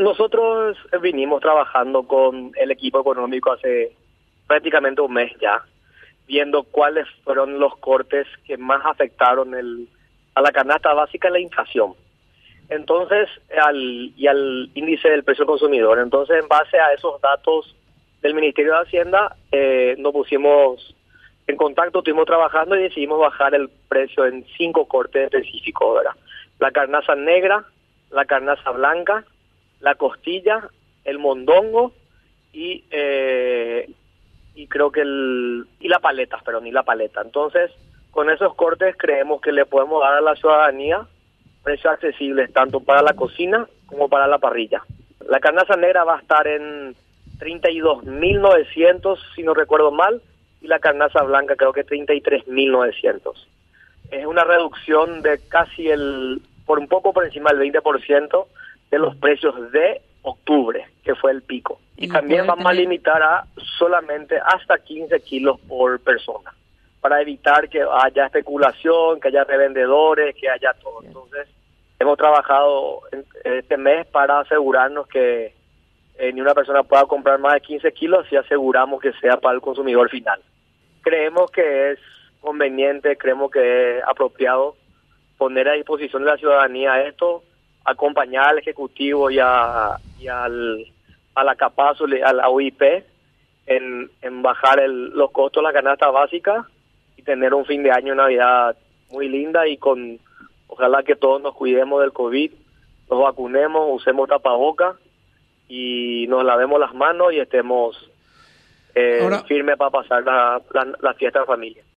Nosotros vinimos trabajando con el equipo económico hace prácticamente un mes ya, viendo cuáles fueron los cortes que más afectaron el, a la canasta básica la inflación. Entonces, al, y al índice del precio consumidor. Entonces, en base a esos datos del Ministerio de Hacienda, eh, nos pusimos en contacto, estuvimos trabajando y decidimos bajar el precio en cinco cortes específicos, ¿verdad? La carnaza negra, la carnaza blanca, la costilla, el mondongo y eh, y creo que el y la paleta, pero ni la paleta. Entonces, con esos cortes creemos que le podemos dar a la ciudadanía precios accesibles tanto para la cocina como para la parrilla. La carnaza negra va a estar en 32.900, si no recuerdo mal, y la carnaza blanca creo que 33.900. Es una reducción de casi el, por un poco por encima del 20% de los precios de octubre, que fue el pico. Y, también vamos a limitar a solamente hasta 15 kilos por persona, para evitar que haya especulación, que haya revendedores, que haya todo. Entonces, hemos trabajado este mes para asegurarnos que eh, ni una persona pueda comprar más de 15 kilos y aseguramos que sea para el consumidor final. Creemos que es conveniente, creemos que es apropiado poner a disposición de la ciudadanía esto, acompañar al Ejecutivo y, a, y al, a la CAPAS, a la OIP, en, en bajar el, los costos de la canasta básica y tener un fin de año, Navidad muy linda y con, ojalá que todos nos cuidemos del COVID, nos vacunemos, usemos tapaboca y nos lavemos las manos y estemos eh, firmes para pasar la, la, la fiesta en familia.